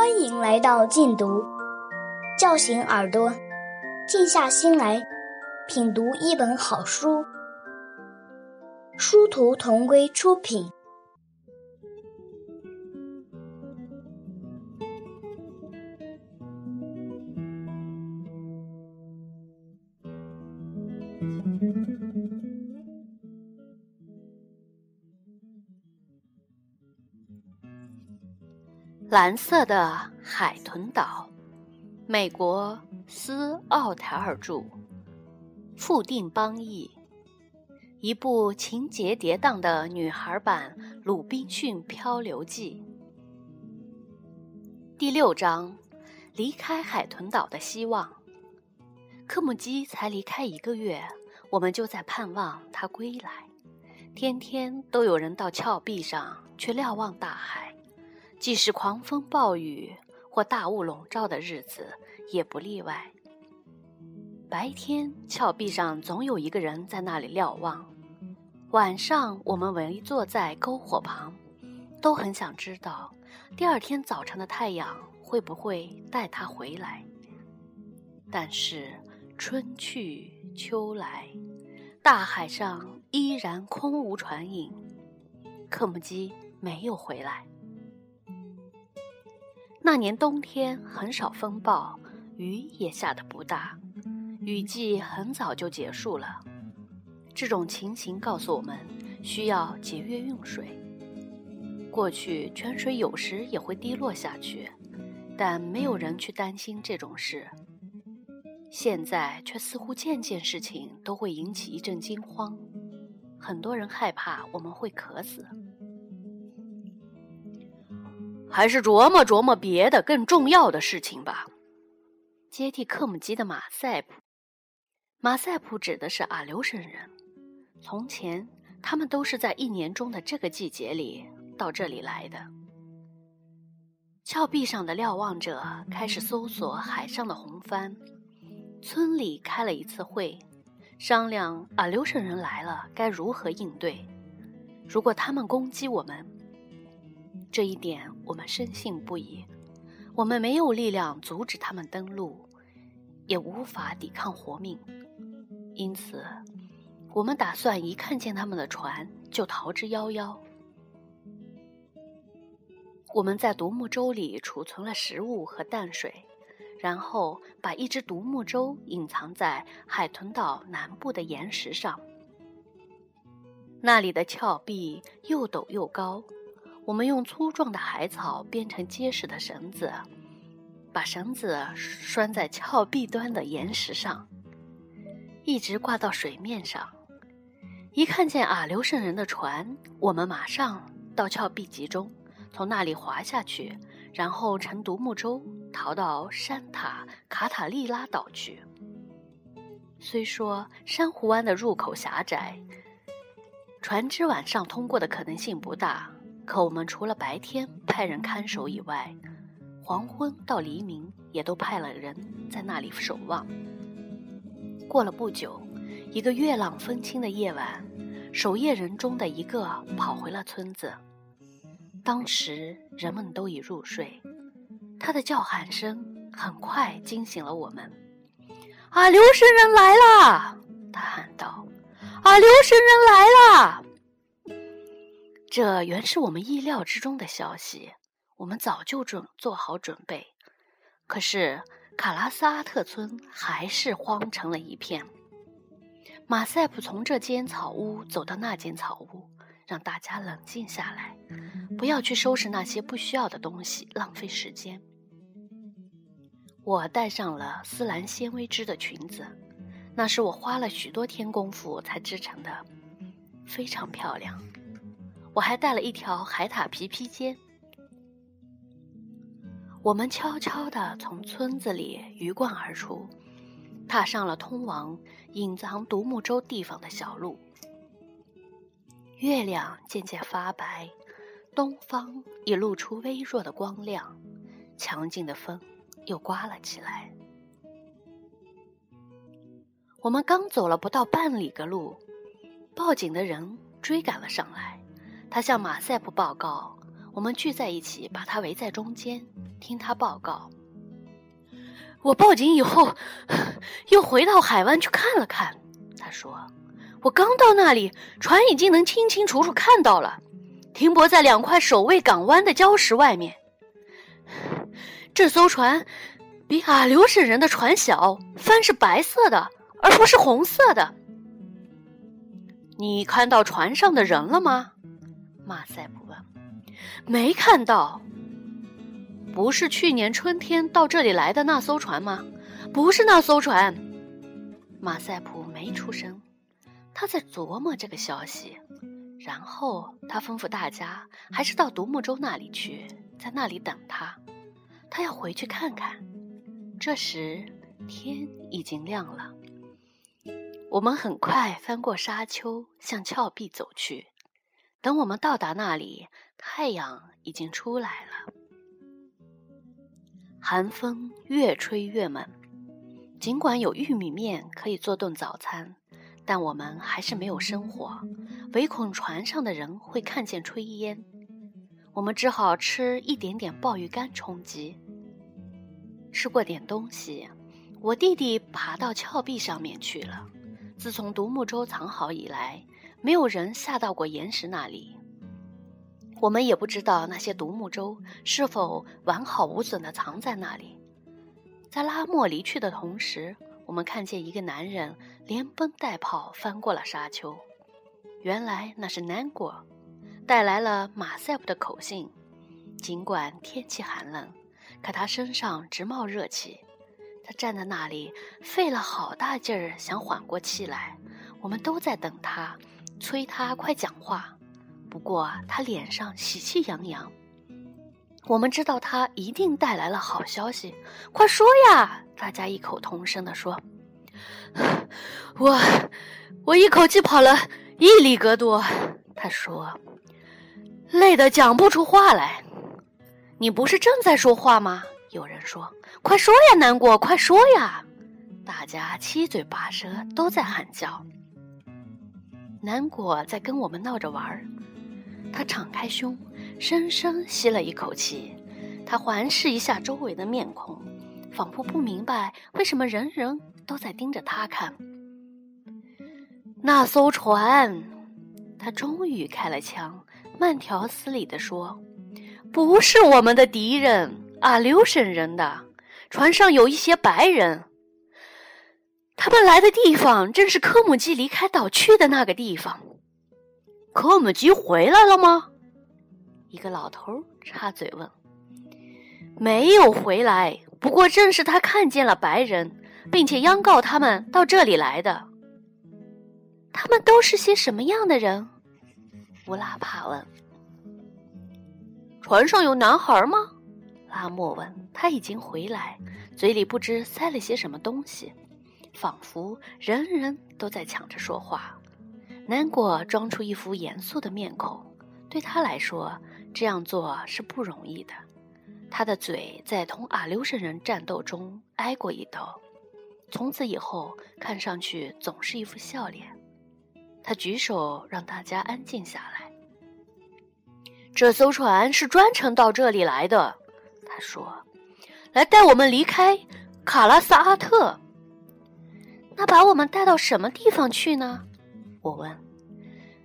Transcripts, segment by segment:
欢迎来到静读，叫醒耳朵，静下心来品读一本好书。殊途同归出品。蓝色的海豚岛，美国斯奥台尔著，富定邦译，一部情节跌宕的女孩版《鲁滨逊漂流记》。第六章，离开海豚岛的希望。科姆基才离开一个月，我们就在盼望他归来，天天都有人到峭壁上去瞭望大海。即使狂风暴雨或大雾笼罩的日子，也不例外。白天，峭壁上总有一个人在那里瞭望；晚上，我们围坐在篝火旁，都很想知道第二天早晨的太阳会不会带他回来。但是，春去秋来，大海上依然空无船影，克姆基没有回来。那年冬天很少风暴，雨也下得不大，雨季很早就结束了。这种情形告诉我们需要节约用水。过去泉水有时也会滴落下去，但没有人去担心这种事。现在却似乎件件事情都会引起一阵惊慌，很多人害怕我们会渴死。还是琢磨琢磨别的更重要的事情吧。接替克姆基的马赛普，马赛普指的是阿留申人。从前，他们都是在一年中的这个季节里到这里来的。峭壁上的瞭望者开始搜索海上的红帆。村里开了一次会，商量阿留申人来了该如何应对。如果他们攻击我们。这一点我们深信不疑。我们没有力量阻止他们登陆，也无法抵抗活命，因此，我们打算一看见他们的船就逃之夭夭。我们在独木舟里储存了食物和淡水，然后把一只独木舟隐藏在海豚岛南部的岩石上。那里的峭壁又陡又高。我们用粗壮的海草编成结实的绳子，把绳子拴在峭壁端的岩石上，一直挂到水面上。一看见阿留申人的船，我们马上到峭壁集中，从那里滑下去，然后乘独木舟逃到山塔卡塔利拉岛去。虽说珊瑚湾的入口狭窄，船只晚上通过的可能性不大。可我们除了白天派人看守以外，黄昏到黎明也都派了人在那里守望。过了不久，一个月朗风清的夜晚，守夜人中的一个跑回了村子。当时人们都已入睡，他的叫喊声很快惊醒了我们。啊留神人来了！他喊道：“啊留神人来了！”这原是我们意料之中的消息，我们早就准做好准备。可是卡拉斯阿特村还是荒成了一片。马赛普从这间草屋走到那间草屋，让大家冷静下来，不要去收拾那些不需要的东西，浪费时间。我带上了丝兰纤维织的裙子，那是我花了许多天功夫才织成的，非常漂亮。我还带了一条海獭皮披肩。我们悄悄地从村子里鱼贯而出，踏上了通往隐藏独木舟地方的小路。月亮渐渐发白，东方已露出微弱的光亮，强劲的风又刮了起来。我们刚走了不到半里个路，报警的人追赶了上来。他向马赛普报告：“我们聚在一起，把他围在中间，听他报告。我报警以后，又回到海湾去看了看。他说：“我刚到那里，船已经能清清楚楚看到了，停泊在两块守卫港湾的礁石外面。这艘船比阿留申人的船小，帆是白色的，而不是红色的。你看到船上的人了吗？”马赛普问。“没看到。”不是去年春天到这里来的那艘船吗？不是那艘船。马赛普没出声，他在琢磨这个消息。然后他吩咐大家还是到独木舟那里去，在那里等他。他要回去看看。这时天已经亮了。我们很快翻过沙丘，向峭壁走去。等我们到达那里，太阳已经出来了。寒风越吹越猛，尽管有玉米面可以做顿早餐，但我们还是没有生火，唯恐船上的人会看见炊烟。我们只好吃一点点鲍鱼干充饥。吃过点东西，我弟弟爬到峭壁上面去了。自从独木舟藏好以来，没有人下到过岩石那里。我们也不知道那些独木舟是否完好无损地藏在那里。在拉莫离去的同时，我们看见一个男人连奔带跑翻过了沙丘。原来那是南果，带来了马赛普的口信。尽管天气寒冷，可他身上直冒热气。他站在那里，费了好大劲儿想缓过气来。我们都在等他，催他快讲话。不过他脸上喜气洋洋，我们知道他一定带来了好消息。快说呀！大家异口同声地说：“我，我一口气跑了一里格多。”他说：“累得讲不出话来。”你不是正在说话吗？有人说：“快说呀，难过，快说呀！”大家七嘴八舌，都在喊叫。南果在跟我们闹着玩儿。他敞开胸，深深吸了一口气。他环视一下周围的面孔，仿佛不明白为什么人人都在盯着他看。那艘船，他终于开了枪，慢条斯理地说：“不是我们的敌人，阿留申人的。船上有一些白人，他们来的地方正是科姆基离开岛去的那个地方。”科姆基回来了吗？一个老头插嘴问。没有回来，不过正是他看见了白人，并且央告他们到这里来的。他们都是些什么样的人？乌拉帕问。船上有男孩吗？拉莫问。他已经回来，嘴里不知塞了些什么东西，仿佛人人都在抢着说话。南果装出一副严肃的面孔，对他来说，这样做是不容易的。他的嘴在同阿留申人战斗中挨过一刀，从此以后看上去总是一副笑脸。他举手让大家安静下来。这艘船是专程到这里来的，他说，来带我们离开卡拉萨阿特。那把我们带到什么地方去呢？我问：“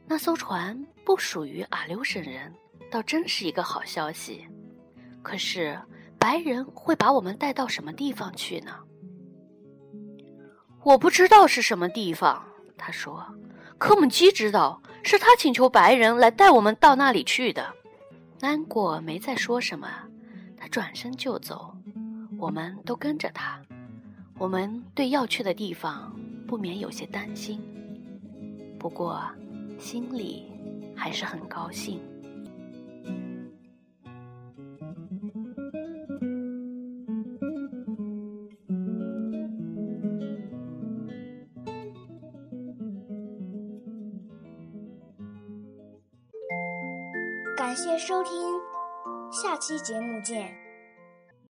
那艘船不属于阿留申人，倒真是一个好消息。可是白人会把我们带到什么地方去呢？”我不知道是什么地方，他说：“科姆基知道，是他请求白人来带我们到那里去的。”安果没再说什么，他转身就走，我们都跟着他。我们对要去的地方不免有些担心。不过，心里还是很高兴。感谢收听，下期节目见。